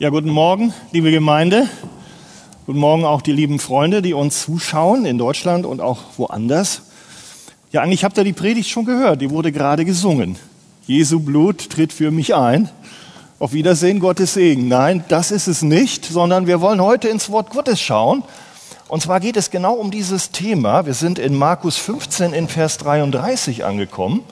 Ja, guten Morgen, liebe Gemeinde. Guten Morgen auch die lieben Freunde, die uns zuschauen in Deutschland und auch woanders. Ja, eigentlich habt ihr die Predigt schon gehört, die wurde gerade gesungen. Jesu Blut tritt für mich ein. Auf Wiedersehen, Gottes Segen. Nein, das ist es nicht, sondern wir wollen heute ins Wort Gottes schauen. Und zwar geht es genau um dieses Thema. Wir sind in Markus 15 in Vers 33 angekommen.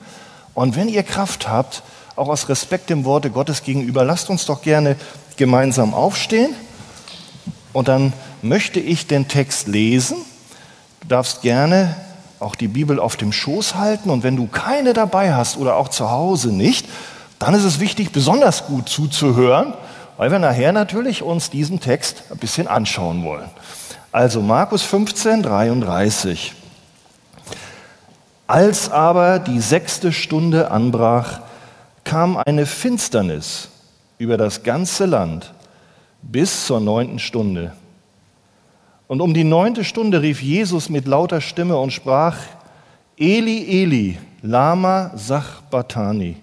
Und wenn ihr Kraft habt, auch aus Respekt dem Worte Gottes gegenüber, lasst uns doch gerne gemeinsam aufstehen und dann möchte ich den Text lesen. Du darfst gerne auch die Bibel auf dem Schoß halten und wenn du keine dabei hast oder auch zu Hause nicht, dann ist es wichtig, besonders gut zuzuhören, weil wir nachher natürlich uns diesen Text ein bisschen anschauen wollen. Also Markus 15, 33. Als aber die sechste Stunde anbrach, kam eine Finsternis über das ganze Land bis zur neunten Stunde. Und um die neunte Stunde rief Jesus mit lauter Stimme und sprach, Eli, Eli, lama sachbatani.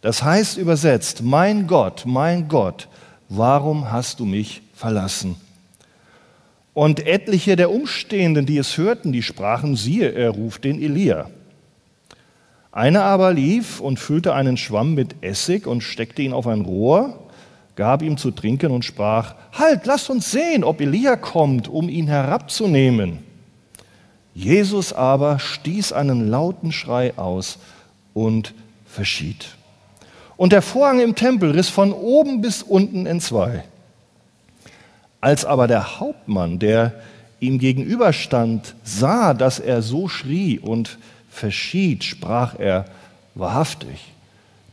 Das heißt übersetzt, mein Gott, mein Gott, warum hast du mich verlassen? Und etliche der Umstehenden, die es hörten, die sprachen, siehe, er ruft den Elia. Einer aber lief und füllte einen Schwamm mit Essig und steckte ihn auf ein Rohr, gab ihm zu trinken und sprach, Halt, lasst uns sehen, ob Elia kommt, um ihn herabzunehmen. Jesus aber stieß einen lauten Schrei aus und verschied. Und der Vorhang im Tempel riss von oben bis unten entzwei. Als aber der Hauptmann, der ihm gegenüberstand, sah, dass er so schrie und verschied, sprach er wahrhaftig,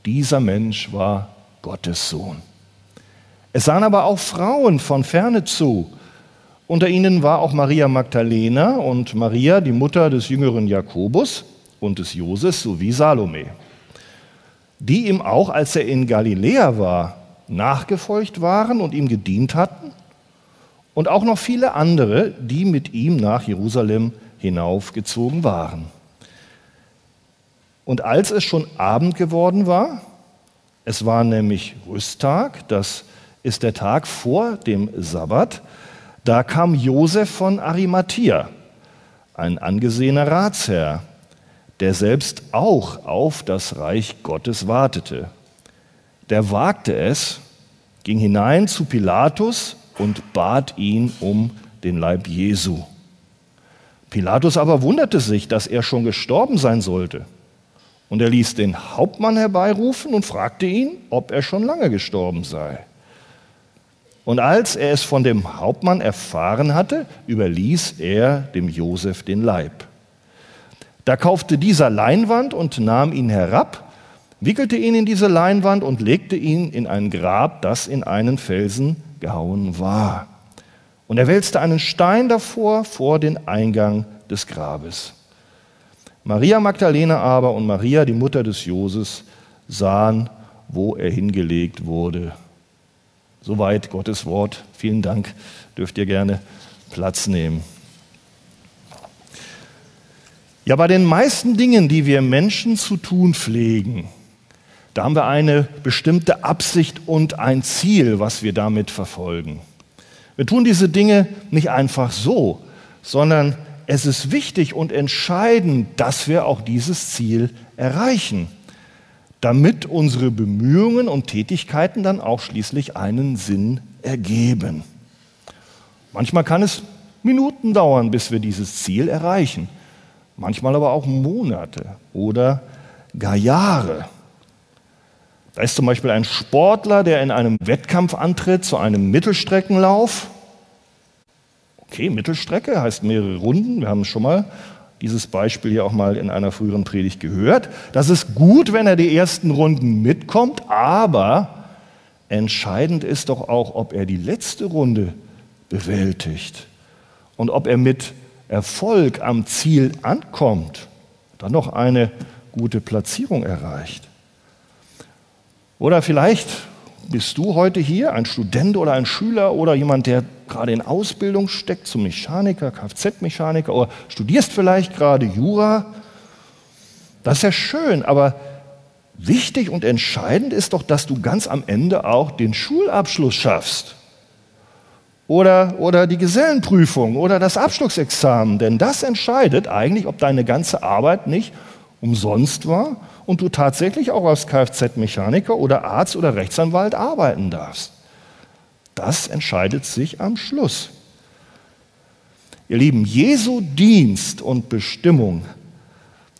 dieser Mensch war Gottes Sohn. Es sahen aber auch Frauen von ferne zu. Unter ihnen war auch Maria Magdalena und Maria, die Mutter des jüngeren Jakobus und des Joses sowie Salome, die ihm auch, als er in Galiläa war, nachgefolgt waren und ihm gedient hatten, und auch noch viele andere, die mit ihm nach Jerusalem hinaufgezogen waren. Und als es schon Abend geworden war, es war nämlich Rüsttag, das ist der Tag vor dem Sabbat, da kam Josef von Arimathea, ein angesehener Ratsherr, der selbst auch auf das Reich Gottes wartete. Der wagte es, ging hinein zu Pilatus und bat ihn um den Leib Jesu. Pilatus aber wunderte sich, dass er schon gestorben sein sollte. Und er ließ den Hauptmann herbeirufen und fragte ihn, ob er schon lange gestorben sei. Und als er es von dem Hauptmann erfahren hatte, überließ er dem Josef den Leib. Da kaufte dieser Leinwand und nahm ihn herab, wickelte ihn in diese Leinwand und legte ihn in ein Grab, das in einen Felsen gehauen war. Und er wälzte einen Stein davor vor den Eingang des Grabes. Maria Magdalena aber und Maria, die Mutter des Joses, sahen, wo er hingelegt wurde. Soweit Gottes Wort. Vielen Dank. Dürft ihr gerne Platz nehmen. Ja, bei den meisten Dingen, die wir Menschen zu tun pflegen, da haben wir eine bestimmte Absicht und ein Ziel, was wir damit verfolgen. Wir tun diese Dinge nicht einfach so, sondern es ist wichtig und entscheidend, dass wir auch dieses Ziel erreichen, damit unsere Bemühungen und Tätigkeiten dann auch schließlich einen Sinn ergeben. Manchmal kann es Minuten dauern, bis wir dieses Ziel erreichen, manchmal aber auch Monate oder gar Jahre. Da ist zum Beispiel ein Sportler, der in einem Wettkampf antritt, zu einem Mittelstreckenlauf Okay, Mittelstrecke heißt mehrere Runden. Wir haben schon mal dieses Beispiel hier auch mal in einer früheren Predigt gehört. Das ist gut, wenn er die ersten Runden mitkommt, aber entscheidend ist doch auch, ob er die letzte Runde bewältigt und ob er mit Erfolg am Ziel ankommt, dann noch eine gute Platzierung erreicht. Oder vielleicht bist du heute hier, ein Student oder ein Schüler oder jemand, der gerade in Ausbildung steckt zum Mechaniker, Kfz-Mechaniker oder studierst vielleicht gerade Jura? Das ist ja schön, aber wichtig und entscheidend ist doch, dass du ganz am Ende auch den Schulabschluss schaffst. Oder, oder die Gesellenprüfung oder das Abschlussexamen. Denn das entscheidet eigentlich, ob deine ganze Arbeit nicht umsonst war und du tatsächlich auch als Kfz-Mechaniker oder Arzt oder Rechtsanwalt arbeiten darfst. Das entscheidet sich am Schluss. Ihr Lieben, Jesu Dienst und Bestimmung,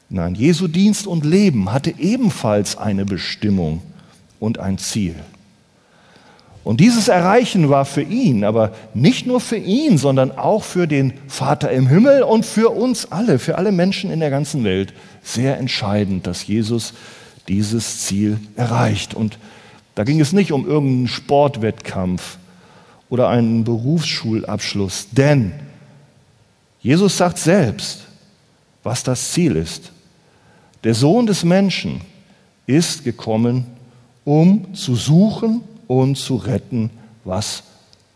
nein, Jesu Dienst und Leben hatte ebenfalls eine Bestimmung und ein Ziel. Und dieses Erreichen war für ihn, aber nicht nur für ihn, sondern auch für den Vater im Himmel und für uns alle, für alle Menschen in der ganzen Welt sehr entscheidend, dass Jesus dieses Ziel erreicht. Und da ging es nicht um irgendeinen Sportwettkampf oder einen Berufsschulabschluss, denn Jesus sagt selbst, was das Ziel ist. Der Sohn des Menschen ist gekommen, um zu suchen und zu retten, was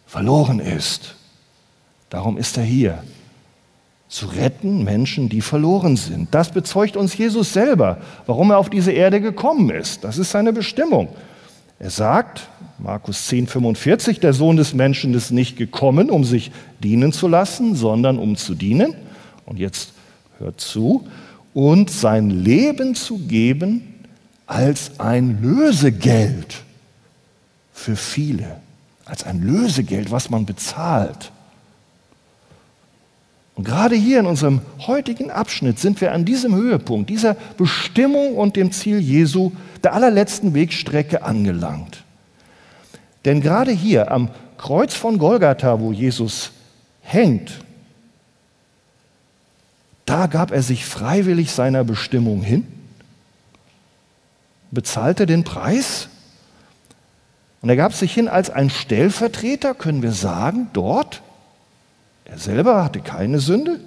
verloren ist. Darum ist er hier. Zu retten Menschen, die verloren sind. Das bezeugt uns Jesus selber, warum er auf diese Erde gekommen ist. Das ist seine Bestimmung. Er sagt, Markus 10, 45, der Sohn des Menschen ist nicht gekommen, um sich dienen zu lassen, sondern um zu dienen. Und jetzt hört zu, und sein Leben zu geben als ein Lösegeld für viele, als ein Lösegeld, was man bezahlt. Und gerade hier in unserem heutigen Abschnitt sind wir an diesem Höhepunkt, dieser Bestimmung und dem Ziel Jesu, der allerletzten Wegstrecke angelangt. Denn gerade hier am Kreuz von Golgatha, wo Jesus hängt, da gab er sich freiwillig seiner Bestimmung hin, bezahlte den Preis und er gab sich hin als ein Stellvertreter, können wir sagen, dort. Er selber hatte keine Sünde,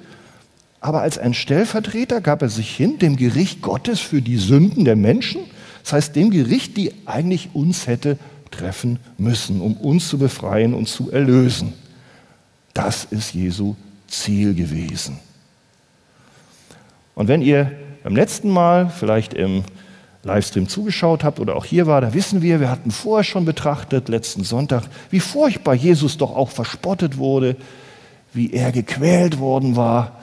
aber als ein Stellvertreter gab er sich hin dem Gericht Gottes für die Sünden der Menschen, das heißt dem Gericht, die eigentlich uns hätte treffen müssen, um uns zu befreien und zu erlösen. Das ist Jesu Ziel gewesen. Und wenn ihr beim letzten Mal vielleicht im Livestream zugeschaut habt oder auch hier war, da wissen wir, wir hatten vorher schon betrachtet, letzten Sonntag, wie furchtbar Jesus doch auch verspottet wurde, wie er gequält worden war.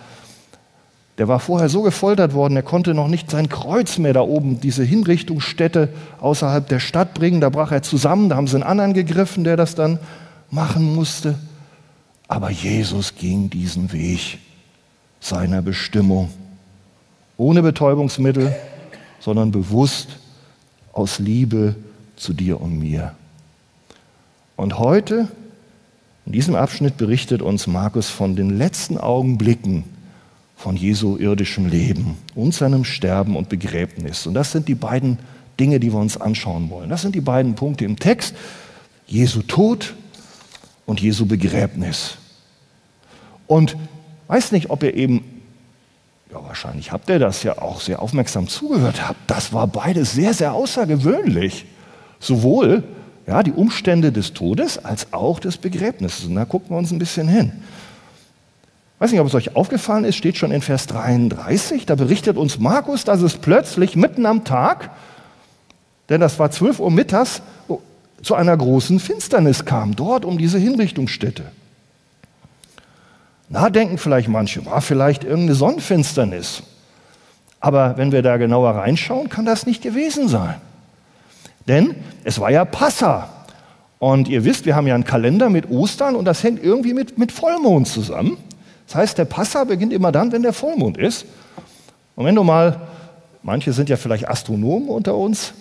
Der war vorher so gefoltert worden, er konnte noch nicht sein Kreuz mehr da oben, diese Hinrichtungsstätte außerhalb der Stadt bringen. Da brach er zusammen, da haben sie einen anderen gegriffen, der das dann machen musste. Aber Jesus ging diesen Weg seiner Bestimmung. Ohne Betäubungsmittel, sondern bewusst aus Liebe zu dir und mir. Und heute, in diesem Abschnitt, berichtet uns Markus von den letzten Augenblicken von Jesu irdischem Leben und seinem Sterben und Begräbnis. Und das sind die beiden Dinge, die wir uns anschauen wollen. Das sind die beiden Punkte im Text. Jesu Tod und Jesu Begräbnis. Und weiß nicht, ob ihr eben ja, wahrscheinlich habt ihr das ja auch sehr aufmerksam zugehört. Das war beides sehr, sehr außergewöhnlich. Sowohl ja, die Umstände des Todes als auch des Begräbnisses. Und da gucken wir uns ein bisschen hin. Ich weiß nicht, ob es euch aufgefallen ist, steht schon in Vers 33, da berichtet uns Markus, dass es plötzlich mitten am Tag, denn das war 12 Uhr mittags, zu einer großen Finsternis kam, dort um diese Hinrichtungsstätte. Na, denken vielleicht manche, war vielleicht irgendeine Sonnenfinsternis. Aber wenn wir da genauer reinschauen, kann das nicht gewesen sein. Denn es war ja Passa. Und ihr wisst, wir haben ja einen Kalender mit Ostern und das hängt irgendwie mit, mit Vollmond zusammen. Das heißt, der Passa beginnt immer dann, wenn der Vollmond ist. Und wenn du mal, manche sind ja vielleicht Astronomen unter uns,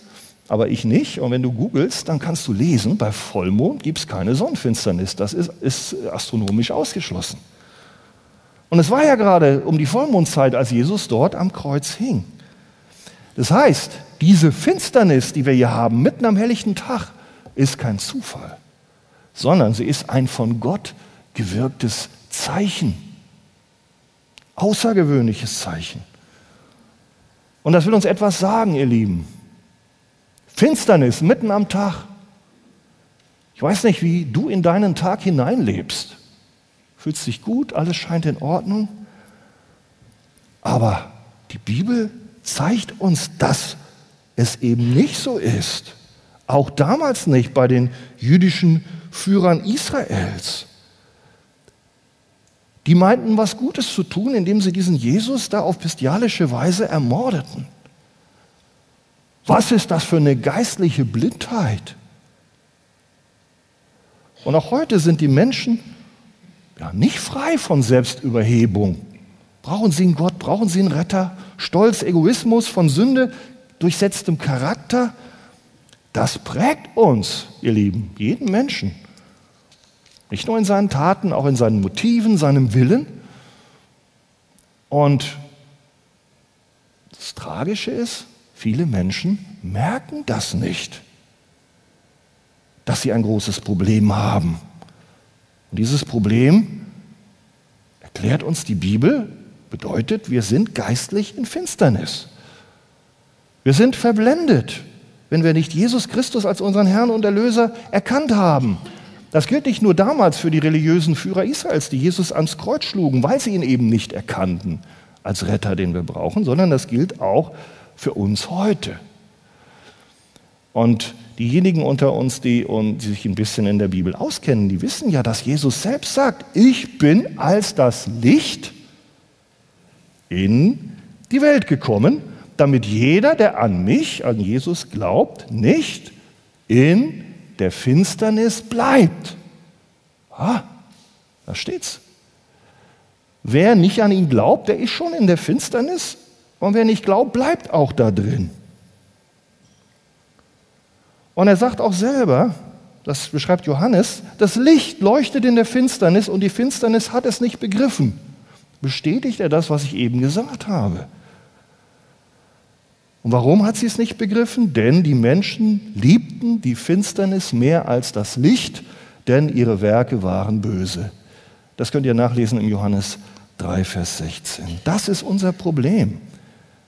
aber ich nicht. Und wenn du googelst, dann kannst du lesen, bei Vollmond gibt es keine Sonnenfinsternis. Das ist, ist astronomisch ausgeschlossen. Und es war ja gerade um die Vollmondzeit, als Jesus dort am Kreuz hing. Das heißt, diese Finsternis, die wir hier haben, mitten am helllichten Tag, ist kein Zufall, sondern sie ist ein von Gott gewirktes Zeichen. Außergewöhnliches Zeichen. Und das will uns etwas sagen, ihr Lieben. Finsternis mitten am Tag. Ich weiß nicht, wie du in deinen Tag hineinlebst fühlst dich gut, alles scheint in Ordnung. Aber die Bibel zeigt uns, dass es eben nicht so ist. Auch damals nicht bei den jüdischen Führern Israels. Die meinten, was Gutes zu tun, indem sie diesen Jesus da auf bestialische Weise ermordeten. Was ist das für eine geistliche Blindheit? Und auch heute sind die Menschen ja, nicht frei von Selbstüberhebung. Brauchen sie einen Gott, brauchen sie einen Retter? Stolz, Egoismus, von Sünde durchsetztem Charakter, das prägt uns, ihr Lieben, jeden Menschen. Nicht nur in seinen Taten, auch in seinen Motiven, seinem Willen. Und das Tragische ist, viele Menschen merken das nicht, dass sie ein großes Problem haben. Und dieses Problem, erklärt uns die Bibel, bedeutet, wir sind geistlich in Finsternis. Wir sind verblendet, wenn wir nicht Jesus Christus als unseren Herrn und Erlöser erkannt haben. Das gilt nicht nur damals für die religiösen Führer Israels, die Jesus ans Kreuz schlugen, weil sie ihn eben nicht erkannten als Retter, den wir brauchen, sondern das gilt auch für uns heute. Und diejenigen unter uns, die, die sich ein bisschen in der Bibel auskennen, die wissen ja, dass Jesus selbst sagt, ich bin als das Licht in die Welt gekommen, damit jeder, der an mich, an Jesus glaubt, nicht in der Finsternis bleibt. Ah, da steht's. Wer nicht an ihn glaubt, der ist schon in der Finsternis und wer nicht glaubt, bleibt auch da drin. Und er sagt auch selber, das beschreibt Johannes, das Licht leuchtet in der Finsternis und die Finsternis hat es nicht begriffen. Bestätigt er das, was ich eben gesagt habe? Und warum hat sie es nicht begriffen? Denn die Menschen liebten die Finsternis mehr als das Licht, denn ihre Werke waren böse. Das könnt ihr nachlesen im Johannes 3, Vers 16. Das ist unser Problem.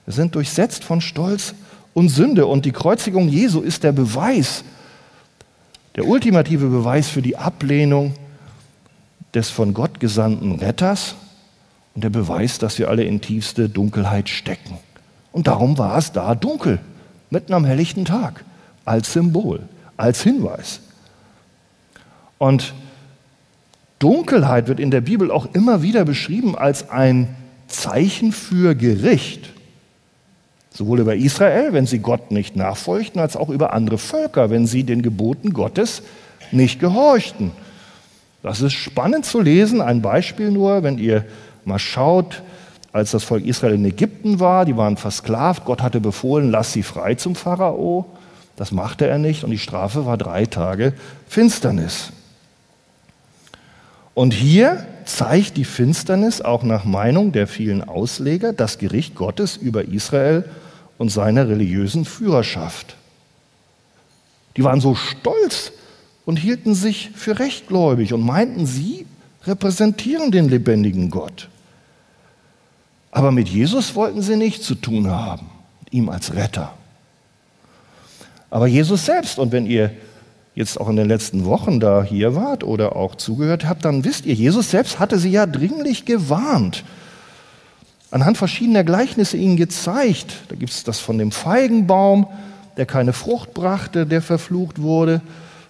Wir sind durchsetzt von Stolz und Sünde und die Kreuzigung Jesu ist der Beweis, der ultimative Beweis für die Ablehnung des von Gott gesandten Retters und der Beweis, dass wir alle in tiefste Dunkelheit stecken. Und darum war es da dunkel, mitten am helllichten Tag, als Symbol, als Hinweis. Und Dunkelheit wird in der Bibel auch immer wieder beschrieben als ein Zeichen für Gericht. Sowohl über Israel, wenn sie Gott nicht nachfolgten, als auch über andere Völker, wenn sie den Geboten Gottes nicht gehorchten. Das ist spannend zu lesen. Ein Beispiel nur, wenn ihr mal schaut, als das Volk Israel in Ägypten war, die waren versklavt, Gott hatte befohlen, lass sie frei zum Pharao. Das machte er nicht und die Strafe war drei Tage Finsternis. Und hier zeigt die Finsternis auch nach Meinung der vielen Ausleger das Gericht Gottes über Israel und seine religiösen Führerschaft. Die waren so stolz und hielten sich für rechtgläubig und meinten, sie repräsentieren den lebendigen Gott. Aber mit Jesus wollten sie nichts zu tun haben, ihm als Retter. Aber Jesus selbst, und wenn ihr jetzt auch in den letzten Wochen da hier wart oder auch zugehört habt, dann wisst ihr, Jesus selbst hatte sie ja dringlich gewarnt. Anhand verschiedener Gleichnisse ihnen gezeigt. Da gibt es das von dem Feigenbaum, der keine Frucht brachte, der verflucht wurde,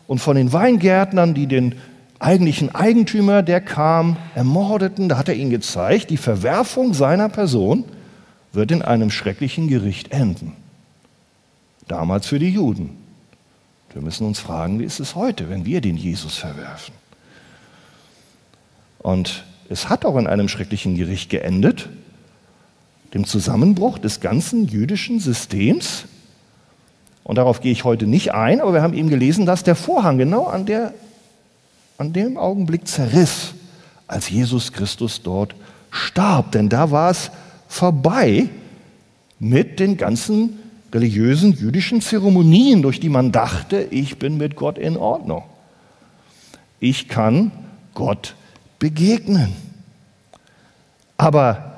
und von den Weingärtnern, die den eigentlichen Eigentümer, der kam, ermordeten. Da hat er ihnen gezeigt, die Verwerfung seiner Person wird in einem schrecklichen Gericht enden. Damals für die Juden. Wir müssen uns fragen, wie ist es heute, wenn wir den Jesus verwerfen? Und es hat auch in einem schrecklichen Gericht geendet, dem Zusammenbruch des ganzen jüdischen Systems. Und darauf gehe ich heute nicht ein, aber wir haben eben gelesen, dass der Vorhang genau an der an dem Augenblick zerriss, als Jesus Christus dort starb. Denn da war es vorbei mit den ganzen religiösen jüdischen Zeremonien, durch die man dachte, ich bin mit Gott in Ordnung. Ich kann Gott begegnen. Aber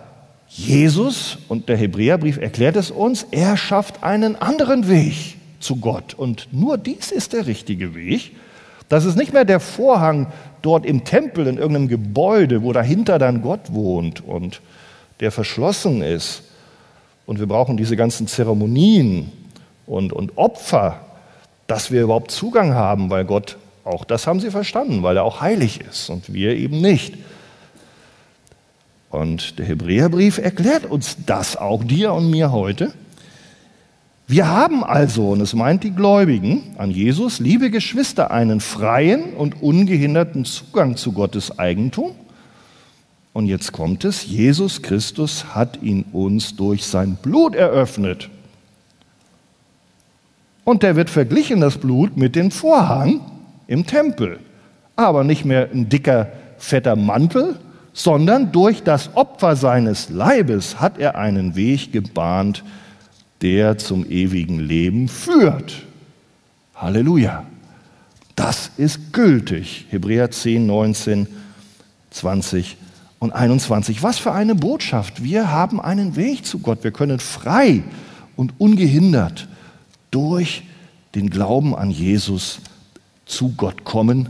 Jesus, und der Hebräerbrief erklärt es uns, er schafft einen anderen Weg zu Gott. Und nur dies ist der richtige Weg. Das ist nicht mehr der Vorhang dort im Tempel, in irgendeinem Gebäude, wo dahinter dann Gott wohnt und der verschlossen ist. Und wir brauchen diese ganzen Zeremonien und, und Opfer, dass wir überhaupt Zugang haben, weil Gott, auch das haben sie verstanden, weil er auch heilig ist und wir eben nicht. Und der Hebräerbrief erklärt uns das auch dir und mir heute. Wir haben also, und es meint die Gläubigen an Jesus, liebe Geschwister, einen freien und ungehinderten Zugang zu Gottes Eigentum. Und jetzt kommt es, Jesus Christus hat ihn uns durch sein Blut eröffnet. Und der wird verglichen, das Blut, mit dem Vorhang im Tempel. Aber nicht mehr ein dicker, fetter Mantel, sondern durch das Opfer seines Leibes hat er einen Weg gebahnt, der zum ewigen Leben führt. Halleluja. Das ist gültig. Hebräer 10, 19, 20 und 21. Was für eine Botschaft. Wir haben einen Weg zu Gott. Wir können frei und ungehindert durch den Glauben an Jesus zu Gott kommen,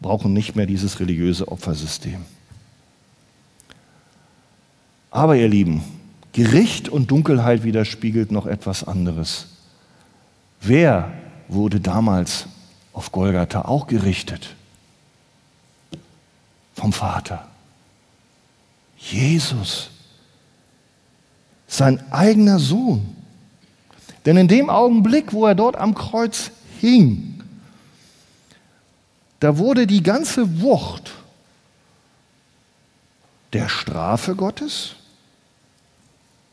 brauchen nicht mehr dieses religiöse Opfersystem. Aber ihr Lieben, Gericht und Dunkelheit widerspiegelt noch etwas anderes. Wer wurde damals auf Golgatha auch gerichtet? Vom Vater. Jesus. Sein eigener Sohn. Denn in dem Augenblick, wo er dort am Kreuz hing, da wurde die ganze Wucht der Strafe Gottes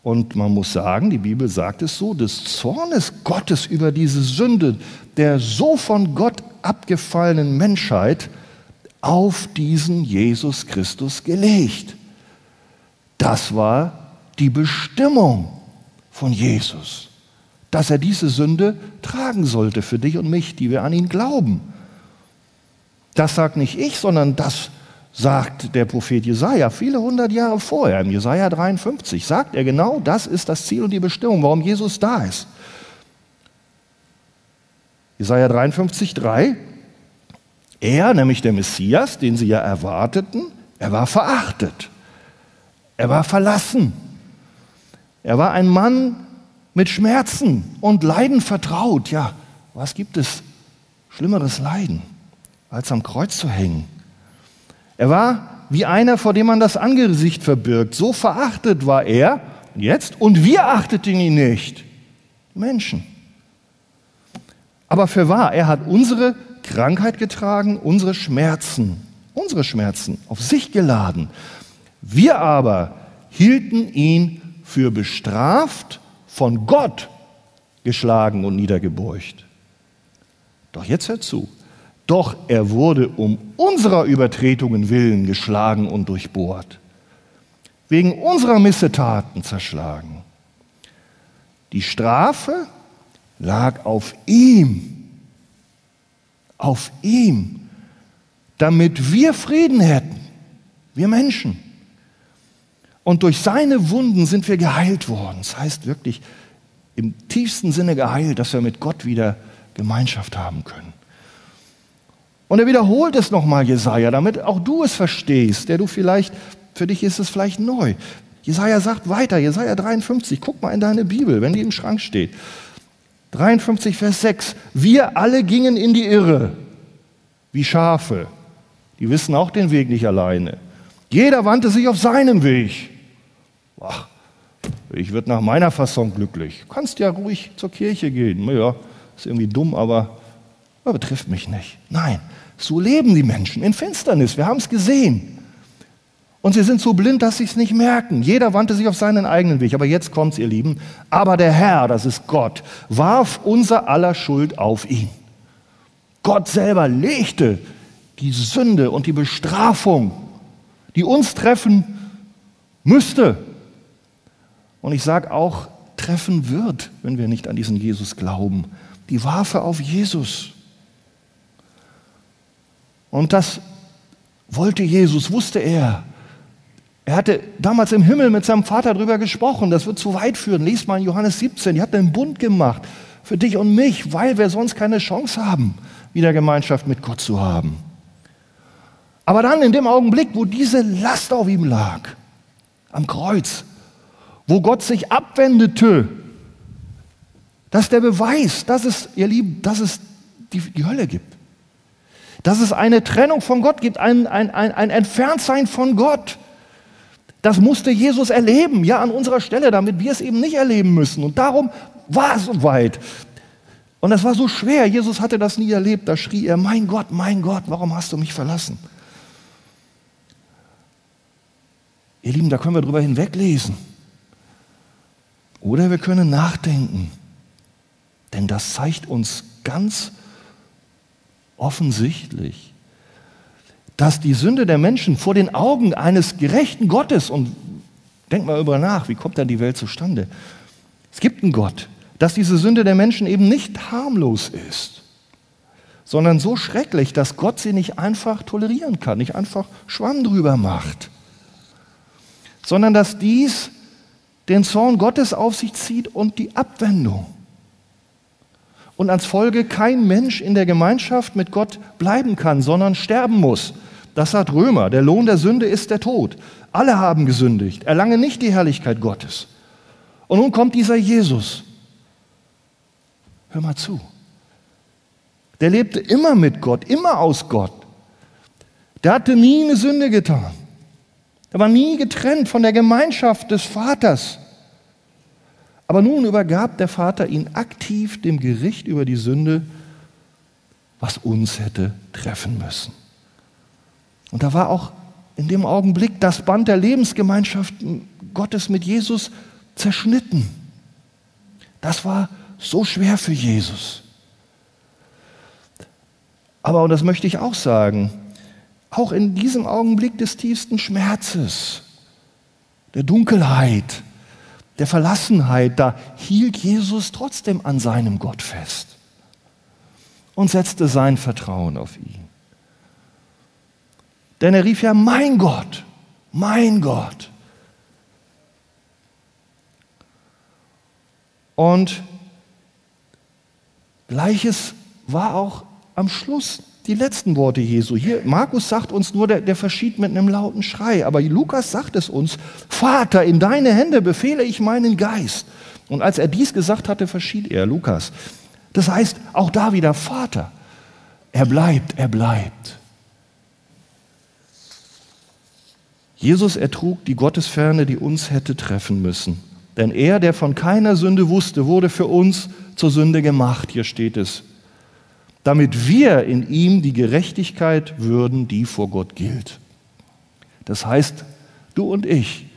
und man muss sagen, die Bibel sagt es so, des Zornes Gottes über diese Sünde der so von Gott abgefallenen Menschheit auf diesen Jesus Christus gelegt. Das war die Bestimmung von Jesus, dass er diese Sünde tragen sollte für dich und mich, die wir an ihn glauben. Das sagt nicht ich, sondern das sagt der Prophet Jesaja viele hundert Jahre vorher, im Jesaja 53, sagt er genau, das ist das Ziel und die Bestimmung, warum Jesus da ist. Jesaja 53, 3, er, nämlich der Messias, den sie ja erwarteten, er war verachtet. Er war verlassen. Er war ein Mann mit Schmerzen und Leiden vertraut. Ja, was gibt es schlimmeres Leiden, als am Kreuz zu hängen? Er war wie einer, vor dem man das Angesicht verbirgt. So verachtet war er jetzt und wir achteten ihn nicht. Menschen. Aber für wahr, er hat unsere Krankheit getragen, unsere Schmerzen, unsere Schmerzen auf sich geladen. Wir aber hielten ihn für bestraft, von Gott geschlagen und niedergebeugt. Doch jetzt hört zu. Doch er wurde um unserer Übertretungen willen geschlagen und durchbohrt, wegen unserer Missetaten zerschlagen. Die Strafe lag auf ihm, auf ihm, damit wir Frieden hätten, wir Menschen. Und durch seine Wunden sind wir geheilt worden. Das heißt wirklich im tiefsten Sinne geheilt, dass wir mit Gott wieder Gemeinschaft haben können. Und er wiederholt es nochmal, Jesaja, damit auch du es verstehst, der du vielleicht, für dich ist es vielleicht neu. Jesaja sagt weiter, Jesaja 53, guck mal in deine Bibel, wenn die im Schrank steht. 53, Vers 6. Wir alle gingen in die Irre, wie Schafe. Die wissen auch den Weg nicht alleine. Jeder wandte sich auf seinen Weg. Ach, ich würde nach meiner Fassung glücklich. Du kannst ja ruhig zur Kirche gehen. Ja, ist irgendwie dumm, aber das betrifft mich nicht. Nein, so leben die Menschen in Finsternis. Wir haben es gesehen. Und sie sind so blind, dass sie es nicht merken. Jeder wandte sich auf seinen eigenen Weg. Aber jetzt kommt's, ihr Lieben. Aber der Herr, das ist Gott, warf unser aller Schuld auf ihn. Gott selber legte die Sünde und die Bestrafung, die uns treffen müsste. Und ich sage auch, treffen wird, wenn wir nicht an diesen Jesus glauben. Die warf er auf Jesus. Und das wollte Jesus, wusste er. Er hatte damals im Himmel mit seinem Vater darüber gesprochen. Das wird zu weit führen. Lies mal in Johannes 17. Die hat einen Bund gemacht für dich und mich, weil wir sonst keine Chance haben, wieder Gemeinschaft mit Gott zu haben. Aber dann in dem Augenblick, wo diese Last auf ihm lag, am Kreuz, wo Gott sich abwendete, Das ist der Beweis, dass es, ihr Lieben, dass es die, die Hölle gibt. Dass es eine Trennung von Gott gibt, ein, ein, ein, ein Entferntsein von Gott. Das musste Jesus erleben, ja, an unserer Stelle, damit wir es eben nicht erleben müssen. Und darum war es so weit. Und das war so schwer. Jesus hatte das nie erlebt. Da schrie er, mein Gott, mein Gott, warum hast du mich verlassen? Ihr Lieben, da können wir drüber hinweglesen. Oder wir können nachdenken. Denn das zeigt uns ganz offensichtlich, dass die Sünde der Menschen vor den Augen eines gerechten Gottes, und denkt mal über nach, wie kommt dann die Welt zustande? Es gibt einen Gott, dass diese Sünde der Menschen eben nicht harmlos ist, sondern so schrecklich, dass Gott sie nicht einfach tolerieren kann, nicht einfach Schwamm drüber macht, sondern dass dies den Zorn Gottes auf sich zieht und die Abwendung. Und als Folge kein Mensch in der Gemeinschaft mit Gott bleiben kann, sondern sterben muss. Das sagt Römer, der Lohn der Sünde ist der Tod. Alle haben gesündigt, erlangen nicht die Herrlichkeit Gottes. Und nun kommt dieser Jesus, Hör mal zu. Der lebte immer mit Gott, immer aus Gott. Der hatte nie eine Sünde getan. Er war nie getrennt von der Gemeinschaft des Vaters. Aber nun übergab der Vater ihn aktiv dem Gericht über die Sünde, was uns hätte treffen müssen. Und da war auch in dem Augenblick das Band der Lebensgemeinschaft Gottes mit Jesus zerschnitten. Das war so schwer für Jesus. Aber, und das möchte ich auch sagen, auch in diesem Augenblick des tiefsten Schmerzes, der Dunkelheit, der Verlassenheit, da hielt Jesus trotzdem an seinem Gott fest und setzte sein Vertrauen auf ihn. Denn er rief ja, mein Gott, mein Gott. Und Gleiches war auch am Schluss die letzten Worte Jesu. Hier, Markus sagt uns nur, der, der verschied mit einem lauten Schrei. Aber Lukas sagt es uns, Vater, in deine Hände befehle ich meinen Geist. Und als er dies gesagt hatte, verschied er, Lukas. Das heißt, auch da wieder Vater. Er bleibt, er bleibt. Jesus ertrug die Gottesferne, die uns hätte treffen müssen. Denn er, der von keiner Sünde wusste, wurde für uns zur Sünde gemacht, hier steht es, damit wir in ihm die Gerechtigkeit würden, die vor Gott gilt. Das heißt, du und ich,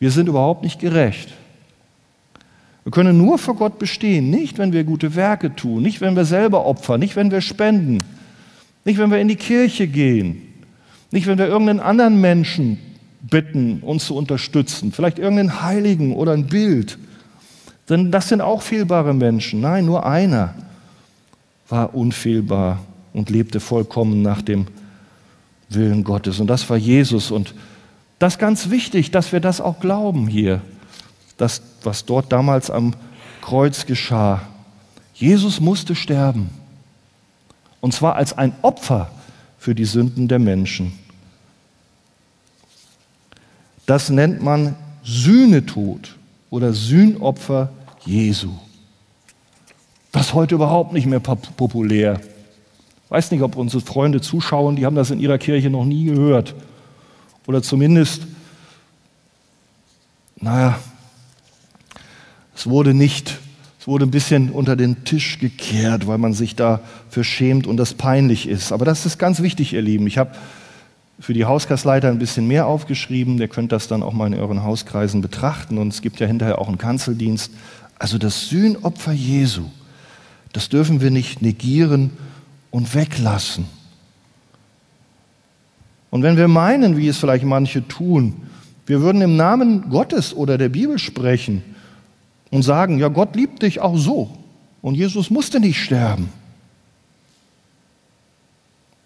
wir sind überhaupt nicht gerecht. Wir können nur vor Gott bestehen, nicht wenn wir gute Werke tun, nicht wenn wir selber opfern, nicht wenn wir spenden, nicht wenn wir in die Kirche gehen, nicht wenn wir irgendeinen anderen Menschen bitten, uns zu unterstützen, vielleicht irgendeinen Heiligen oder ein Bild. Denn das sind auch fehlbare Menschen. Nein, nur einer war unfehlbar und lebte vollkommen nach dem Willen Gottes. Und das war Jesus. Und das ist ganz wichtig, dass wir das auch glauben hier, das, was dort damals am Kreuz geschah. Jesus musste sterben. Und zwar als ein Opfer für die Sünden der Menschen. Das nennt man Sühnetod oder Sühnopfer Jesu. Das ist heute überhaupt nicht mehr populär. Ich weiß nicht, ob unsere Freunde zuschauen, die haben das in ihrer Kirche noch nie gehört. Oder zumindest, naja, es wurde nicht, es wurde ein bisschen unter den Tisch gekehrt, weil man sich dafür schämt und das peinlich ist. Aber das ist ganz wichtig, ihr Lieben. Ich habe für die Hauskreisleiter ein bisschen mehr aufgeschrieben. Ihr könnt das dann auch mal in euren Hauskreisen betrachten. Und es gibt ja hinterher auch einen Kanzeldienst. Also das Sühnopfer Jesu, das dürfen wir nicht negieren und weglassen. Und wenn wir meinen, wie es vielleicht manche tun, wir würden im Namen Gottes oder der Bibel sprechen und sagen, ja, Gott liebt dich auch so und Jesus musste nicht sterben.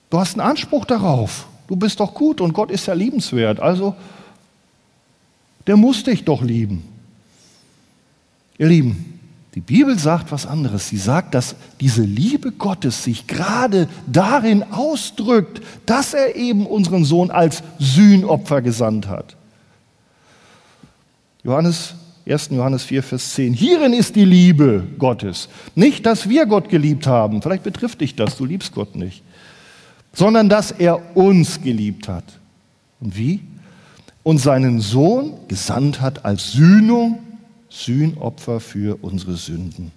Du hast einen Anspruch darauf. Du bist doch gut und Gott ist ja liebenswert. Also, der muss dich doch lieben. Ihr Lieben, die Bibel sagt was anderes. Sie sagt, dass diese Liebe Gottes sich gerade darin ausdrückt, dass er eben unseren Sohn als Sühnopfer gesandt hat. Johannes 1. Johannes 4, Vers 10. Hierin ist die Liebe Gottes. Nicht, dass wir Gott geliebt haben. Vielleicht betrifft dich das, du liebst Gott nicht. Sondern, dass er uns geliebt hat. Und wie? Und seinen Sohn gesandt hat als Sühnung, Sühnopfer für unsere Sünden.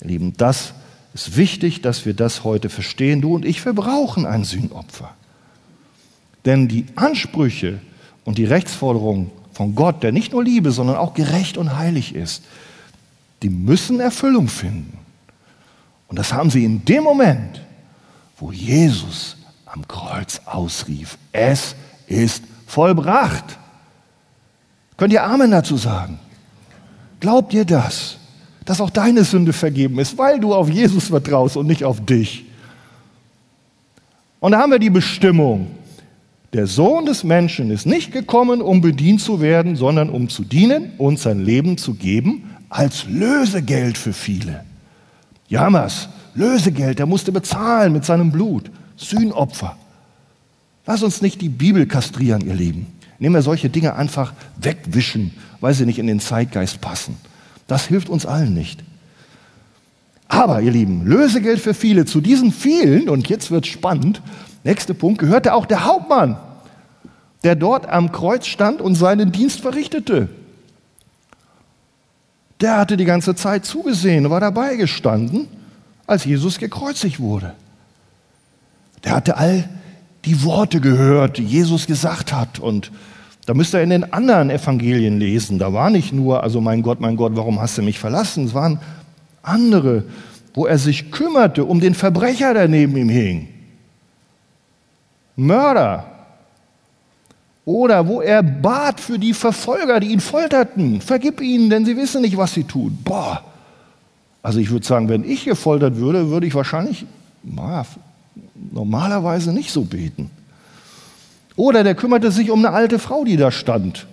Ihr Lieben, das ist wichtig, dass wir das heute verstehen. Du und ich, wir brauchen ein Sühnopfer. Denn die Ansprüche und die Rechtsforderungen von Gott, der nicht nur Liebe, sondern auch gerecht und heilig ist, die müssen Erfüllung finden. Und das haben sie in dem Moment, wo Jesus am Kreuz ausrief, es ist vollbracht. Könnt ihr Amen dazu sagen? Glaubt ihr das? Dass auch deine Sünde vergeben ist, weil du auf Jesus vertraust und nicht auf dich. Und da haben wir die Bestimmung. Der Sohn des Menschen ist nicht gekommen, um bedient zu werden, sondern um zu dienen und sein Leben zu geben als Lösegeld für viele. Jammers, Lösegeld, er musste bezahlen mit seinem Blut. Sühnopfer. Lass uns nicht die Bibel kastrieren, ihr Lieben. Nehmen wir solche Dinge einfach wegwischen, weil sie nicht in den Zeitgeist passen. Das hilft uns allen nicht. Aber, ihr Lieben, Lösegeld für viele. Zu diesen vielen, und jetzt wird spannend, nächster Punkt, gehörte auch der Hauptmann der dort am Kreuz stand und seinen Dienst verrichtete. Der hatte die ganze Zeit zugesehen, war dabei gestanden, als Jesus gekreuzigt wurde. Der hatte all die Worte gehört, die Jesus gesagt hat. Und da müsst ihr in den anderen Evangelien lesen. Da war nicht nur, also mein Gott, mein Gott, warum hast du mich verlassen? Es waren andere, wo er sich kümmerte um den Verbrecher, der neben ihm hing. Mörder, oder wo er bat für die Verfolger, die ihn folterten, vergib ihnen, denn sie wissen nicht, was sie tun. Boah. Also ich würde sagen, wenn ich gefoltert würde, würde ich wahrscheinlich na, normalerweise nicht so beten. Oder der kümmerte sich um eine alte Frau, die da stand.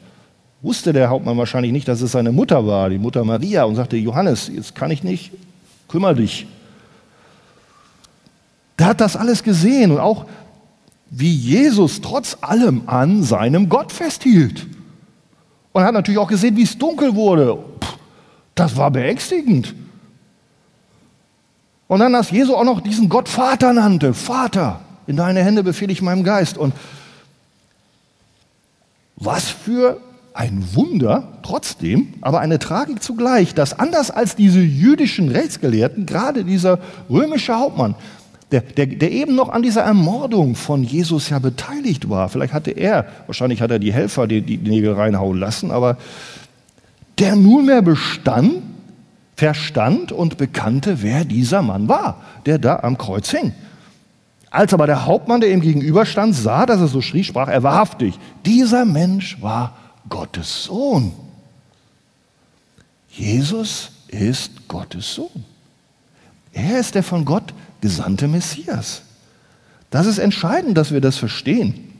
Wusste der Hauptmann wahrscheinlich nicht, dass es seine Mutter war, die Mutter Maria, und sagte, Johannes, jetzt kann ich nicht, kümmere dich. Der hat das alles gesehen und auch wie Jesus trotz allem an seinem Gott festhielt. Und er hat natürlich auch gesehen, wie es dunkel wurde. das war beängstigend. Und dann, dass Jesus auch noch diesen Gott Vater nannte, Vater, in deine Hände befehle ich meinem Geist. Und was für ein Wunder trotzdem, aber eine Tragik zugleich, dass anders als diese jüdischen Rechtsgelehrten, gerade dieser römische Hauptmann, der, der, der eben noch an dieser Ermordung von Jesus ja beteiligt war. Vielleicht hatte er, wahrscheinlich hat er die Helfer die, die Nägel reinhauen lassen, aber der nunmehr bestand, verstand und bekannte, wer dieser Mann war, der da am Kreuz hing. Als aber der Hauptmann, der ihm gegenüberstand, sah, dass er so schrie, sprach er wahrhaftig, dieser Mensch war Gottes Sohn. Jesus ist Gottes Sohn. Er ist der von Gott gesandte Messias. Das ist entscheidend, dass wir das verstehen.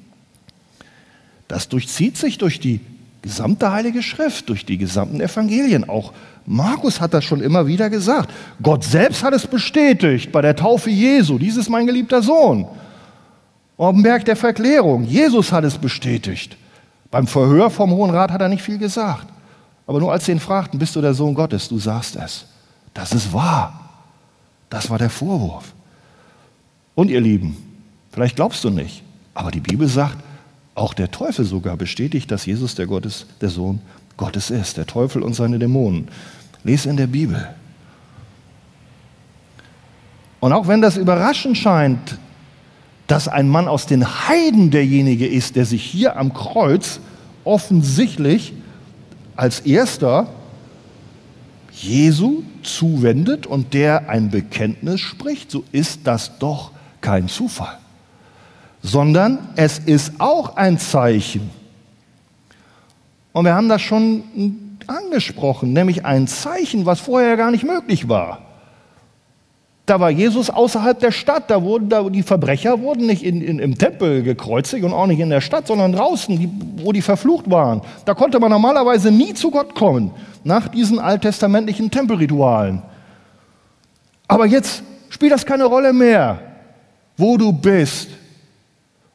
Das durchzieht sich durch die gesamte Heilige Schrift, durch die gesamten Evangelien. Auch Markus hat das schon immer wieder gesagt. Gott selbst hat es bestätigt bei der Taufe Jesu. Dies ist mein geliebter Sohn. Auf dem Berg der Verklärung. Jesus hat es bestätigt. Beim Verhör vom Hohen Rat hat er nicht viel gesagt. Aber nur als sie ihn fragten, bist du der Sohn Gottes? Du sagst es. Das ist wahr. Das war der Vorwurf. Und ihr Lieben, vielleicht glaubst du nicht, aber die Bibel sagt, auch der Teufel sogar bestätigt, dass Jesus der, Gottes, der Sohn Gottes ist, der Teufel und seine Dämonen. Lese in der Bibel. Und auch wenn das überraschend scheint, dass ein Mann aus den Heiden derjenige ist, der sich hier am Kreuz offensichtlich als erster Jesu zuwendet und der ein Bekenntnis spricht, so ist das doch kein Zufall, sondern es ist auch ein Zeichen. Und wir haben das schon angesprochen, nämlich ein Zeichen, was vorher gar nicht möglich war. Da war Jesus außerhalb der Stadt, da wurden da, die Verbrecher wurden nicht in, in, im Tempel gekreuzigt und auch nicht in der Stadt, sondern draußen, die, wo die verflucht waren. Da konnte man normalerweise nie zu Gott kommen, nach diesen alttestamentlichen Tempelritualen. Aber jetzt spielt das keine Rolle mehr, wo du bist.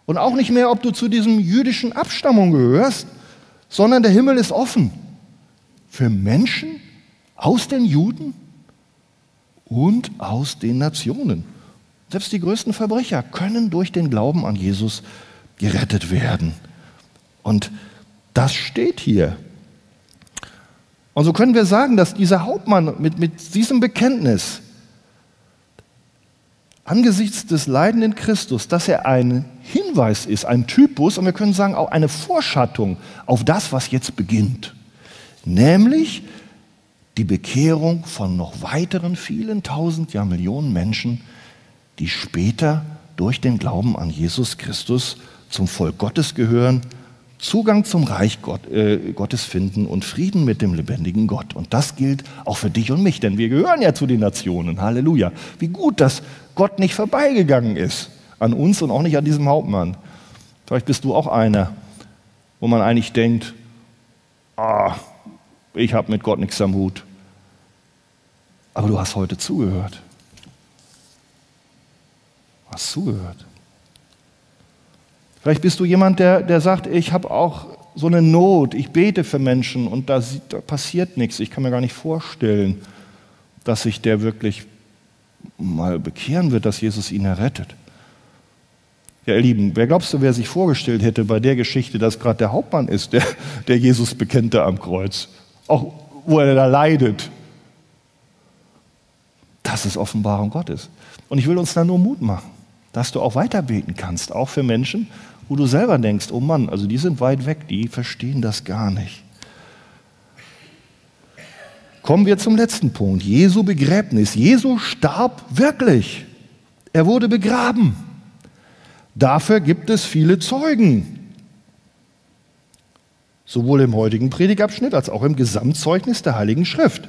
Und auch nicht mehr, ob du zu diesem jüdischen Abstammung gehörst, sondern der Himmel ist offen. für Menschen aus den Juden und aus den Nationen. Selbst die größten Verbrecher können durch den Glauben an Jesus gerettet werden. Und das steht hier. Und so können wir sagen, dass dieser Hauptmann mit, mit diesem Bekenntnis angesichts des leidenden Christus, dass er ein Hinweis ist, ein Typus und wir können sagen auch eine Vorschattung auf das, was jetzt beginnt. Nämlich die Bekehrung von noch weiteren vielen tausend, ja Millionen Menschen, die später durch den Glauben an Jesus Christus zum Volk Gottes gehören, Zugang zum Reich Gott, äh, Gottes finden und Frieden mit dem lebendigen Gott. Und das gilt auch für dich und mich, denn wir gehören ja zu den Nationen. Halleluja. Wie gut, dass Gott nicht vorbeigegangen ist an uns und auch nicht an diesem Hauptmann. Vielleicht bist du auch einer, wo man eigentlich denkt, ah, ich habe mit Gott nichts am Hut. Aber du hast heute zugehört. Du hast zugehört. Vielleicht bist du jemand, der, der sagt, ich habe auch so eine Not, ich bete für Menschen und da, da passiert nichts. Ich kann mir gar nicht vorstellen, dass sich der wirklich mal bekehren wird, dass Jesus ihn errettet. Ja, ihr Lieben, wer glaubst du, wer sich vorgestellt hätte bei der Geschichte, dass gerade der Hauptmann ist, der, der Jesus bekennte am Kreuz? Auch wo er da leidet. Das ist Offenbarung Gottes. Und ich will uns da nur Mut machen, dass du auch weiter beten kannst, auch für Menschen, wo du selber denkst, oh Mann, also die sind weit weg, die verstehen das gar nicht. Kommen wir zum letzten Punkt. Jesu Begräbnis. Jesu starb wirklich. Er wurde begraben. Dafür gibt es viele Zeugen. Sowohl im heutigen Predigabschnitt als auch im Gesamtzeugnis der Heiligen Schrift.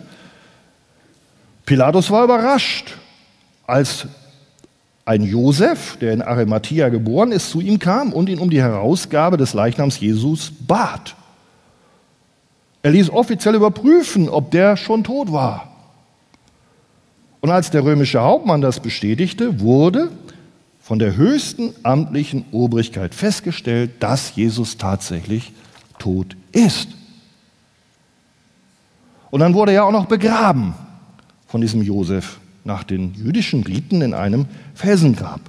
Pilatus war überrascht, als ein Josef, der in Arimathea geboren ist, zu ihm kam und ihn um die Herausgabe des Leichnams Jesus bat. Er ließ offiziell überprüfen, ob der schon tot war. Und als der römische Hauptmann das bestätigte, wurde von der höchsten amtlichen Obrigkeit festgestellt, dass Jesus tatsächlich tot ist. Und dann wurde er auch noch begraben von diesem Josef nach den jüdischen Riten in einem Felsengrab.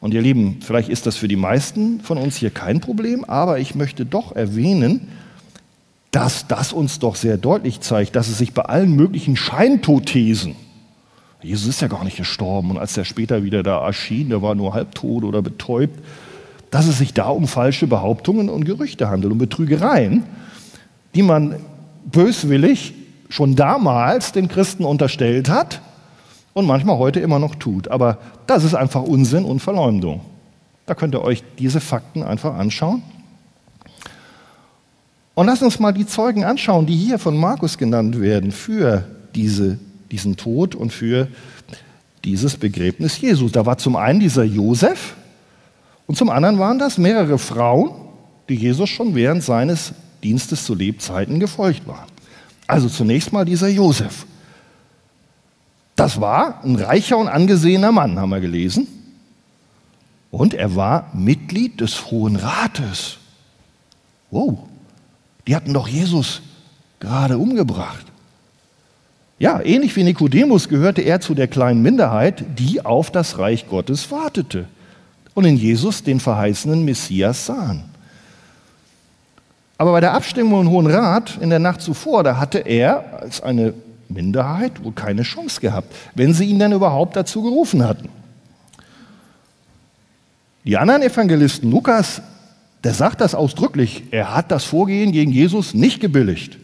Und ihr Lieben, vielleicht ist das für die meisten von uns hier kein Problem, aber ich möchte doch erwähnen, dass das uns doch sehr deutlich zeigt, dass es sich bei allen möglichen Scheintothesen, Jesus ist ja gar nicht gestorben und als er später wieder da erschien, der war nur halbtot oder betäubt, dass es sich da um falsche Behauptungen und Gerüchte handelt, um Betrügereien, die man böswillig schon damals den Christen unterstellt hat und manchmal heute immer noch tut. Aber das ist einfach Unsinn und Verleumdung. Da könnt ihr euch diese Fakten einfach anschauen. Und lasst uns mal die Zeugen anschauen, die hier von Markus genannt werden für diese, diesen Tod und für dieses Begräbnis Jesus. Da war zum einen dieser Josef und zum anderen waren das mehrere Frauen, die Jesus schon während seines Dienstes zu Lebzeiten gefolgt waren. Also zunächst mal dieser Josef. Das war ein reicher und angesehener Mann, haben wir gelesen. Und er war Mitglied des Hohen Rates. Wow, die hatten doch Jesus gerade umgebracht. Ja, ähnlich wie Nikodemus gehörte er zu der kleinen Minderheit, die auf das Reich Gottes wartete und in Jesus den verheißenen Messias sahen. Aber bei der Abstimmung im Hohen Rat in der Nacht zuvor, da hatte er als eine Minderheit wohl keine Chance gehabt, wenn sie ihn denn überhaupt dazu gerufen hatten. Die anderen Evangelisten, Lukas, der sagt das ausdrücklich, er hat das Vorgehen gegen Jesus nicht gebilligt.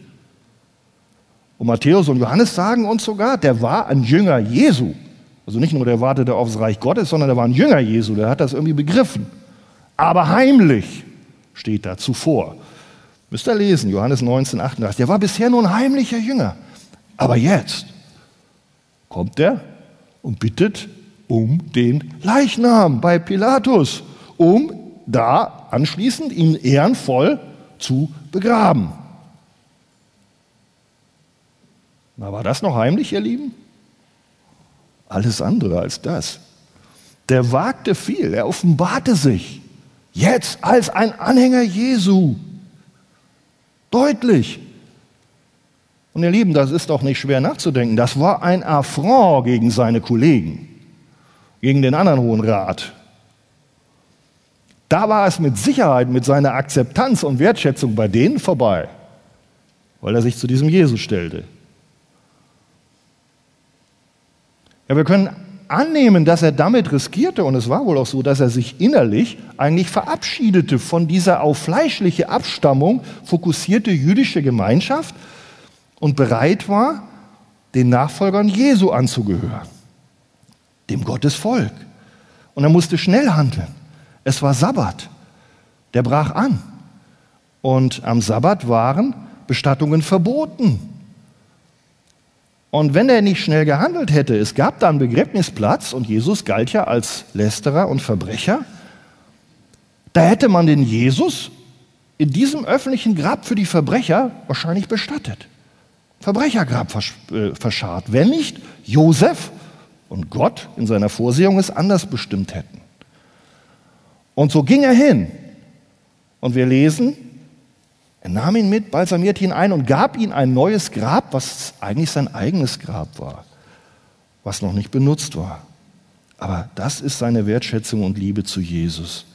Und Matthäus und Johannes sagen uns sogar, der war ein Jünger Jesu. Also nicht nur der wartete aufs Reich Gottes, sondern der war ein Jünger Jesu, der hat das irgendwie begriffen. Aber heimlich steht da zuvor. Müsst ihr lesen, Johannes 19, 38. Der war bisher nur ein heimlicher Jünger. Aber jetzt kommt er und bittet um den Leichnam bei Pilatus, um da anschließend ihn ehrenvoll zu begraben. Na, war das noch heimlich, ihr Lieben? Alles andere als das. Der wagte viel, er offenbarte sich jetzt als ein Anhänger Jesu. Deutlich. Und ihr Lieben, das ist doch nicht schwer nachzudenken. Das war ein Affront gegen seine Kollegen, gegen den anderen Hohen Rat. Da war es mit Sicherheit mit seiner Akzeptanz und Wertschätzung bei denen vorbei, weil er sich zu diesem Jesus stellte. Ja, wir können annehmen, dass er damit riskierte, und es war wohl auch so, dass er sich innerlich eigentlich verabschiedete von dieser auf fleischliche Abstammung fokussierte jüdische Gemeinschaft und bereit war, den Nachfolgern Jesu anzugehören, dem Gottesvolk. Und er musste schnell handeln. Es war Sabbat. Der brach an. Und am Sabbat waren Bestattungen verboten. Und wenn er nicht schnell gehandelt hätte, es gab da einen Begräbnisplatz und Jesus galt ja als Lästerer und Verbrecher, da hätte man den Jesus in diesem öffentlichen Grab für die Verbrecher wahrscheinlich bestattet. Verbrechergrab äh, verscharrt, wenn nicht Josef und Gott in seiner Vorsehung es anders bestimmt hätten. Und so ging er hin. Und wir lesen, er nahm ihn mit, balsamierte ihn ein und gab ihm ein neues Grab, was eigentlich sein eigenes Grab war, was noch nicht benutzt war. Aber das ist seine Wertschätzung und Liebe zu Jesus.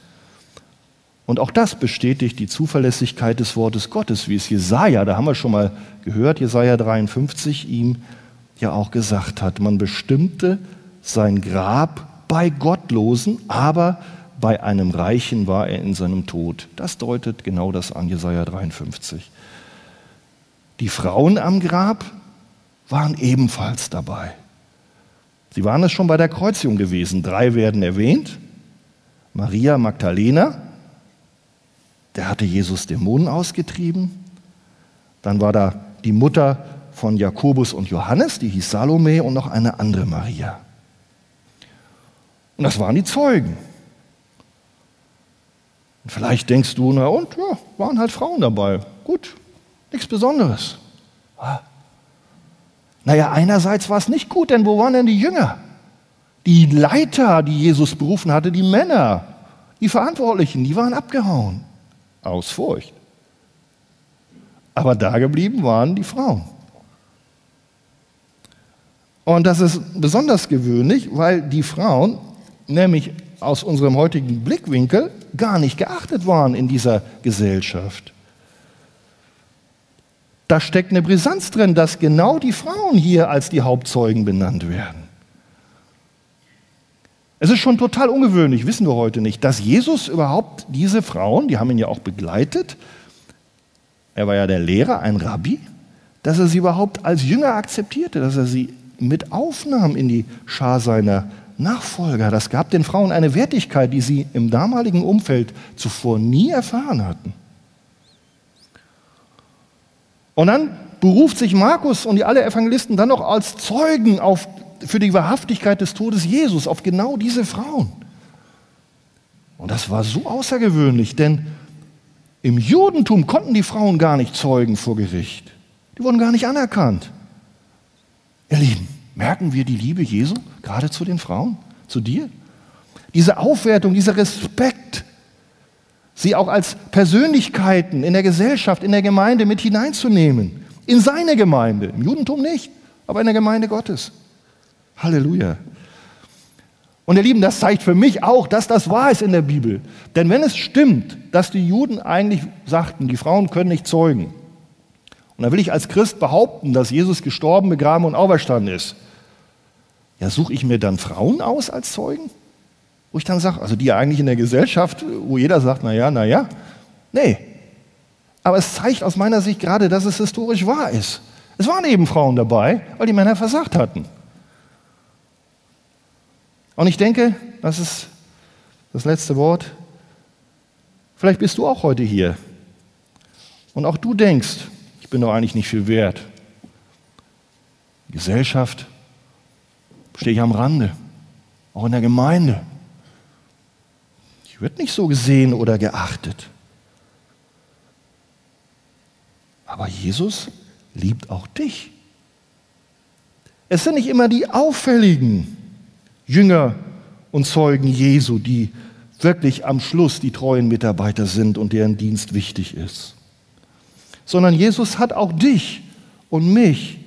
Und auch das bestätigt die Zuverlässigkeit des Wortes Gottes, wie es Jesaja, da haben wir schon mal gehört, Jesaja 53, ihm ja auch gesagt hat. Man bestimmte sein Grab bei Gottlosen, aber bei einem Reichen war er in seinem Tod. Das deutet genau das an, Jesaja 53. Die Frauen am Grab waren ebenfalls dabei. Sie waren es schon bei der Kreuzigung gewesen. Drei werden erwähnt. Maria Magdalena, der hatte Jesus Dämonen ausgetrieben. Dann war da die Mutter von Jakobus und Johannes, die hieß Salome und noch eine andere Maria. Und das waren die Zeugen. Und vielleicht denkst du, na und, ja, waren halt Frauen dabei. Gut, nichts Besonderes. Ah. Naja, einerseits war es nicht gut, denn wo waren denn die Jünger? Die Leiter, die Jesus berufen hatte, die Männer, die Verantwortlichen, die waren abgehauen. Aus Furcht. Aber da geblieben waren die Frauen. Und das ist besonders gewöhnlich, weil die Frauen nämlich aus unserem heutigen Blickwinkel gar nicht geachtet waren in dieser Gesellschaft. Da steckt eine Brisanz drin, dass genau die Frauen hier als die Hauptzeugen benannt werden. Es ist schon total ungewöhnlich, wissen wir heute nicht, dass Jesus überhaupt diese Frauen, die haben ihn ja auch begleitet, er war ja der Lehrer, ein Rabbi, dass er sie überhaupt als Jünger akzeptierte, dass er sie mit aufnahm in die Schar seiner Nachfolger. Das gab den Frauen eine Wertigkeit, die sie im damaligen Umfeld zuvor nie erfahren hatten. Und dann beruft sich Markus und die alle Evangelisten dann noch als Zeugen auf, für die Wahrhaftigkeit des Todes Jesus auf genau diese Frauen. Und das war so außergewöhnlich, denn im Judentum konnten die Frauen gar nicht zeugen vor Gericht. Die wurden gar nicht anerkannt. Ihr Lieben, Merken wir die Liebe Jesu gerade zu den Frauen, zu dir? Diese Aufwertung, dieser Respekt, sie auch als Persönlichkeiten in der Gesellschaft, in der Gemeinde mit hineinzunehmen. In seine Gemeinde, im Judentum nicht, aber in der Gemeinde Gottes. Halleluja. Und ihr Lieben, das zeigt für mich auch, dass das wahr ist in der Bibel. Denn wenn es stimmt, dass die Juden eigentlich sagten, die Frauen können nicht zeugen, und da will ich als Christ behaupten, dass Jesus gestorben, begraben und auferstanden ist. Ja, suche ich mir dann Frauen aus als Zeugen? Wo ich dann sage, also die eigentlich in der Gesellschaft, wo jeder sagt, naja, naja. Nee. Aber es zeigt aus meiner Sicht gerade, dass es historisch wahr ist. Es waren eben Frauen dabei, weil die Männer versagt hatten. Und ich denke, das ist das letzte Wort. Vielleicht bist du auch heute hier. Und auch du denkst, bin doch eigentlich nicht viel wert. Gesellschaft stehe ich am Rande, auch in der Gemeinde. Ich werde nicht so gesehen oder geachtet. Aber Jesus liebt auch dich. Es sind nicht immer die auffälligen Jünger und Zeugen Jesu, die wirklich am Schluss die treuen Mitarbeiter sind und deren Dienst wichtig ist sondern Jesus hat auch dich und mich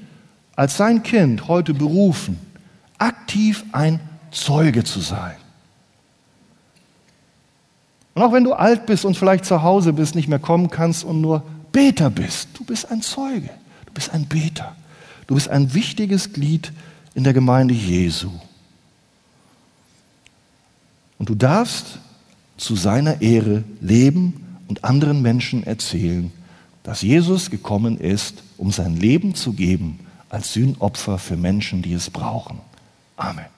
als sein Kind heute berufen, aktiv ein Zeuge zu sein. Und auch wenn du alt bist und vielleicht zu Hause bist, nicht mehr kommen kannst und nur Beter bist, du bist ein Zeuge, du bist ein Beter, du bist ein wichtiges Glied in der Gemeinde Jesu. Und du darfst zu seiner Ehre leben und anderen Menschen erzählen, dass Jesus gekommen ist, um sein Leben zu geben als Sühnopfer für Menschen, die es brauchen. Amen.